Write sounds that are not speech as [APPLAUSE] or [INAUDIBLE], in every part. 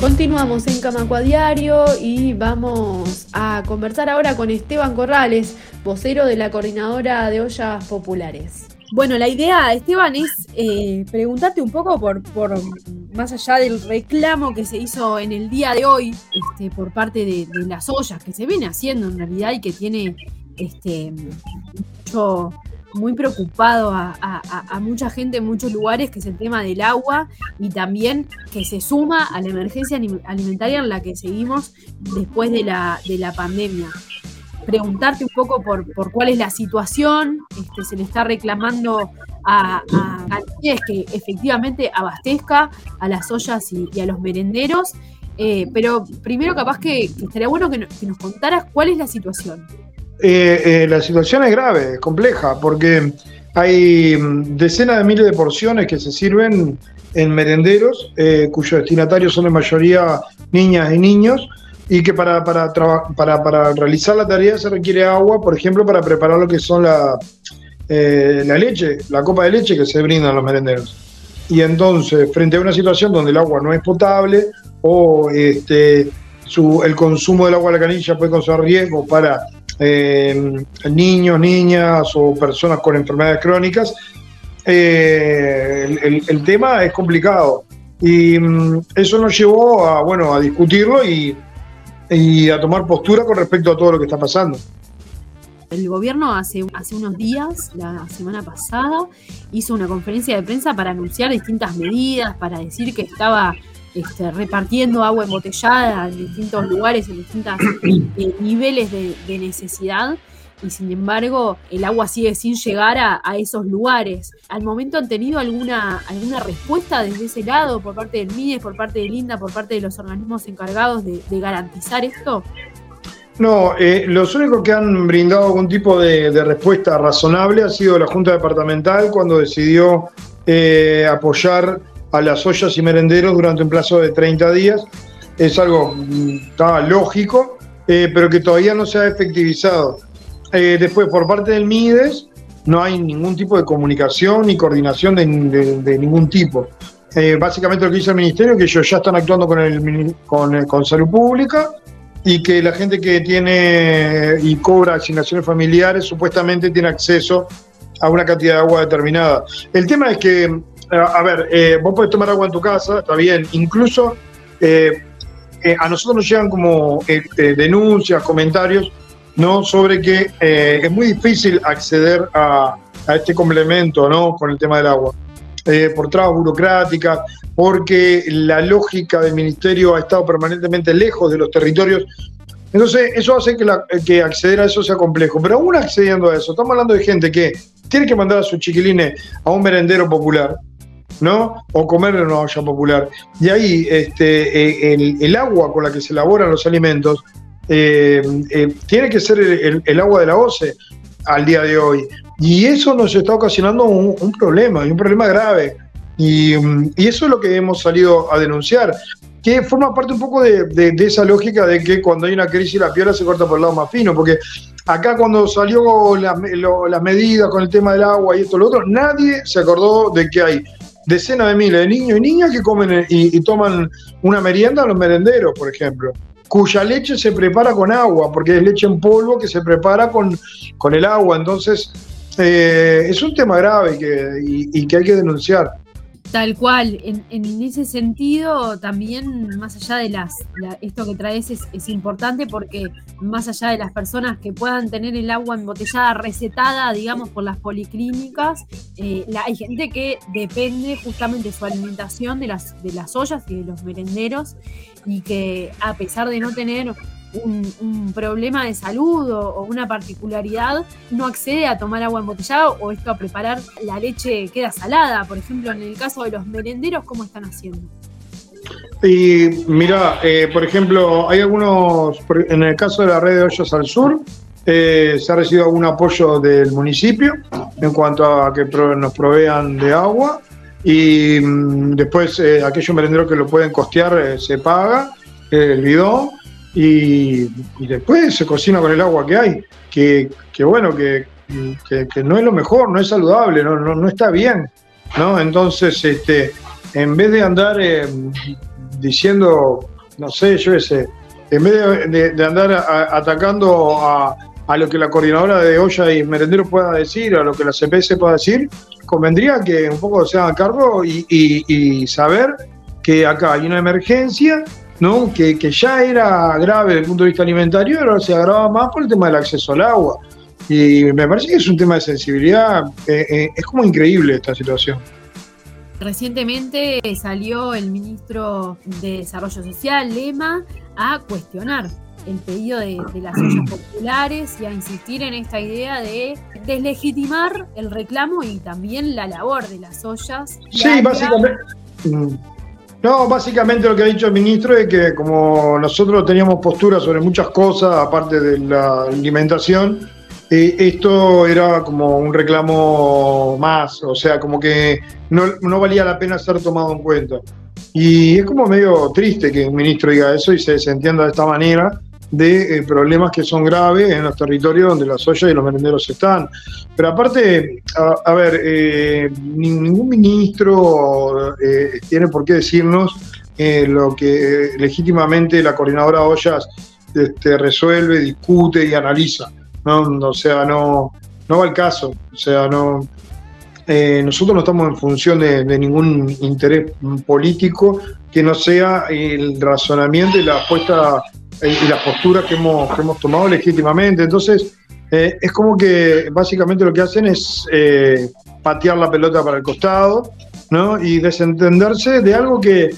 Continuamos en Camacua Diario y vamos a conversar ahora con Esteban Corrales, vocero de la Coordinadora de Ollas Populares. Bueno, la idea, Esteban, es eh, preguntarte un poco por, por, más allá del reclamo que se hizo en el día de hoy este, por parte de, las ollas, que se viene haciendo en realidad y que tiene este, mucho, muy preocupado a, mucha gente en muchos lugares, que es el tema del agua y también que se suma a la emergencia alimentaria en la que seguimos después de la, de la pandemia preguntarte un poco por, por cuál es la situación, este, se le está reclamando a, a, que efectivamente abastezca a las ollas y, a los merenderos, eh, pero primero capaz que, estaría bueno que, nos contaras cuál es la situación. Eh, eh, la situación es grave, es compleja, porque hay mm, decenas de miles de porciones que se sirven en merenderos, cuyos destinatarios son en mayoría niñas y niños, y que para, para, para, realizar la tarea se requiere agua, por ejemplo, para preparar lo que son la, eh, la leche, la copa de leche que se brindan los merenderos. Y entonces, frente a una situación donde el agua no es potable o este, su, el consumo del agua de la canilla puede causar riesgo para eh, niños, niñas o personas con enfermedades crónicas, eh, el, tema es complicado. Y mm, eso nos llevó a, bueno, a discutirlo y y a tomar postura con respecto a todo lo que está pasando. El gobierno hace, hace unos días, la semana pasada, hizo una conferencia de prensa para anunciar distintas medidas, para decir que estaba este, repartiendo agua embotellada en distintos lugares, en distintos eh, niveles de necesidad y sin embargo el agua sigue sin llegar a, esos lugares. ¿Al momento han tenido alguna, alguna respuesta desde ese lado por parte del MIDES, por parte del INDA, por parte de los organismos encargados de, garantizar esto? No, eh, los únicos que han brindado algún tipo de, respuesta razonable ha sido la Junta Departamental cuando decidió eh, apoyar a las ollas y merenderos durante un plazo de 30 días. Es algo mm, lógico, eh, pero que todavía no se ha efectivizado. Eh, después, por parte del MIDES, no hay ningún tipo de comunicación ni coordinación de, ningún tipo. Eh, básicamente lo que dice el Ministerio es que ellos ya están actuando con, el, con, con Salud Pública y que la gente que tiene y cobra asignaciones familiares supuestamente tiene acceso a una cantidad de agua determinada. El tema es que, a ver, vos podés tomar agua en tu casa, está bien, incluso a nosotros nos llegan como denuncias, comentarios ¿no? sobre que eh, es muy difícil acceder a, este complemento ¿no? con el tema del agua. Eh, por trabas burocráticas, porque la lógica del ministerio ha estado permanentemente lejos de los territorios. Entonces, eso hace que, que acceder a eso sea complejo. Pero aún accediendo a eso, estamos hablando de gente que tiene que mandar a sus chiquilines a un merendero popular, ¿no? O comer en una olla popular. Y ahí este, eh, el, agua con la que se elaboran los alimentos eh, eh, tiene que ser el, agua de la OCE al día de hoy. Y eso nos está ocasionando un, problema, y un problema grave. Y, eso es lo que hemos salido a denunciar, que forma parte un poco de, esa lógica de que cuando hay una crisis la piedra se corta por el lado más fino, porque acá cuando salió las medidas con el tema del agua y esto lo otro, nadie se acordó de que hay decenas de miles de niños y niñas que comen y, y toman una merienda en los merenderos, por ejemplo cuya leche se prepara con agua, porque es leche en polvo que se prepara con, con el agua. Entonces, eh, es un tema grave que, y, que hay que denunciar. Tal cual, en, ese sentido también más allá de las, esto que traes es, importante porque más allá de las personas que puedan tener el agua embotellada recetada, digamos, por las policlínicas, eh, hay gente que depende justamente de su alimentación de las, de las ollas y de los merenderos y que a pesar de no tener un, problema de salud o, una particularidad, no accede a tomar agua embotellada o esto a preparar la leche queda salada. Por ejemplo, en el caso de los merenderos, ¿cómo están haciendo? Y mira, eh, por ejemplo, hay algunos, en el caso de la red de Hoyos al Sur, eh, se ha recibido algún apoyo del municipio en cuanto a que nos provean de agua y mm, después eh, aquellos merenderos que lo pueden costear se paga el bidón y, después se cocina con el agua que hay, que, bueno, que, no es lo mejor, no es saludable, no, no, está bien, ¿no? Entonces, este, en vez de andar eh, diciendo, no sé, yo ese, en vez de, andar atacando a, lo que la coordinadora de olla y merendero pueda decir, a lo que la CPS pueda decir, convendría que un poco se hagan cargo y, saber que acá hay una emergencia, ¿no? Que, ya era grave desde el punto de vista alimentario, pero se agrava más por el tema del acceso al agua. Y me parece que es un tema de sensibilidad, eh, eh, es como increíble esta situación. Recientemente salió el ministro de Desarrollo Social, Lema, a cuestionar el pedido de, las ollas [CLEARS THROAT] populares y a insistir en esta idea de deslegitimar el reclamo y también la labor de las ollas. Sí, básicamente. [CLEARS THROAT] No, básicamente lo que ha dicho el ministro es que como nosotros teníamos postura sobre muchas cosas, aparte de la alimentación, eh, esto era como un reclamo más, o sea, como que no, valía la pena ser tomado en cuenta. Y es como medio triste que un ministro diga eso y se desentienda de esta manera de eh, problemas que son graves en los territorios donde las ollas y los merenderos están. Pero aparte, a, ver, eh, ningún ministro tiene por qué decirnos lo que legítimamente la coordinadora ollas este, resuelve, discute y analiza. ¿no? O sea, no, no va el caso. O sea, no. Eh, nosotros no estamos en función de, ningún interés político que no sea el razonamiento y la apuesta eh, y las posturas que hemos, que hemos tomado legítimamente. Entonces, eh, es como que básicamente lo que hacen es patear la pelota para el costado ¿no? y desentenderse de algo que,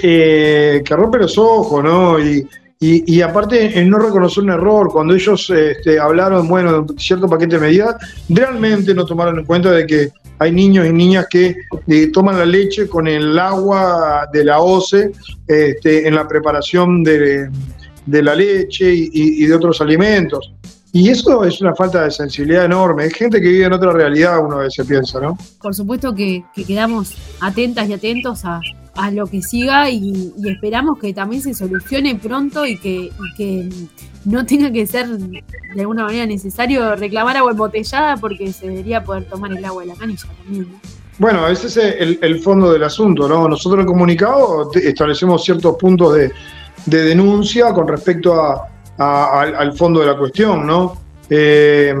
que rompe los ojos ¿no? y, y, aparte, en no reconocer un error, cuando ellos este, hablaron, bueno, de cierto paquete de medidas, realmente no tomaron en cuenta de que hay niños y niñas que eh, toman la leche con el agua de la OCE este, en la preparación de, la leche y, de otros alimentos. Y eso es una falta de sensibilidad enorme. Es gente que vive en otra realidad, uno a veces piensa, ¿no? Por supuesto que quedamos atentas y atentos a, a lo que siga y, esperamos que también se solucione pronto y que, no tenga que ser de alguna manera necesario reclamar agua embotellada porque se debería poder tomar el agua de la canilla también. Bueno, ese es el, fondo del asunto, ¿no? Nosotros en el comunicado establecemos ciertos puntos de, denuncia con respecto a, al, fondo de la cuestión, ¿no? Eh,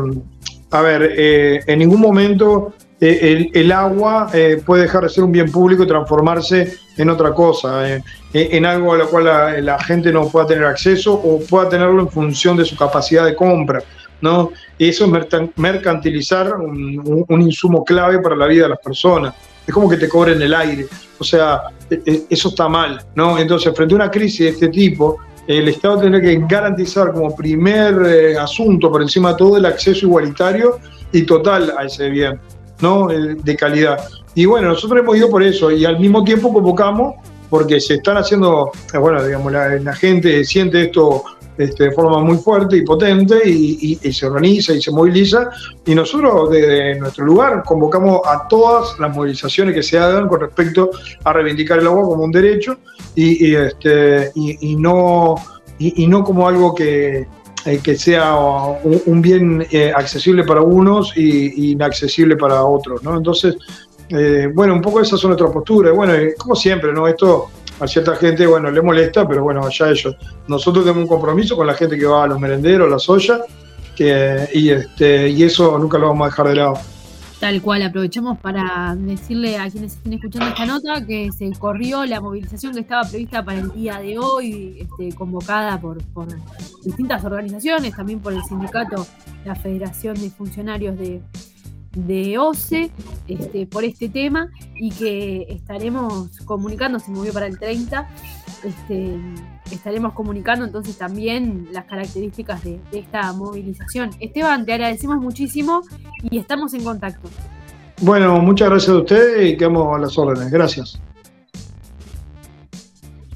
a ver, eh, en ningún momento eh, el, agua puede dejar de ser un bien público y transformarse en otra cosa, eh, en algo a lo cual la, gente no pueda tener acceso o pueda tenerlo en función de su capacidad de compra. ¿no? Eso es mercantilizar un, insumo clave para la vida de las personas. Es como que te cobren el aire. O sea, eso está mal. ¿no? Entonces, frente a una crisis de este tipo, el Estado tiene que garantizar como primer asunto, por encima de todo, el acceso igualitario y total a ese bien. ¿No? De calidad. Y bueno, nosotros hemos ido por eso y al mismo tiempo convocamos porque se están haciendo, bueno, digamos, la, gente siente esto este, de forma muy fuerte y potente y, se organiza y se moviliza. Y nosotros desde nuestro lugar convocamos a todas las movilizaciones que se hagan con respecto a reivindicar el agua como un derecho y, este, y no, y, no como algo que, eh, que sea un, bien eh, accesible para unos y, inaccesible para otros, ¿no? Entonces, eh, bueno, un poco esas son nuestras posturas. Bueno, como siempre, ¿no? Esto a cierta gente, bueno, le molesta, pero bueno, allá ellos. Nosotros tenemos un compromiso con la gente que va a los merenderos, a las ollas, que, y, este, y eso nunca lo vamos a dejar de lado. Tal cual, aprovechamos para decirle a quienes estén escuchando esta nota que se corrió la movilización que estaba prevista para el día de hoy, este, convocada por, distintas organizaciones, también por el sindicato, la Federación de Funcionarios de, de OCE, este, por este tema y que estaremos comunicando, se movió para el 30, este, estaremos comunicando entonces también las características de, esta movilización. Esteban, te agradecemos muchísimo y estamos en contacto. Bueno, muchas gracias a ustedes y quedamos a las órdenes. Gracias.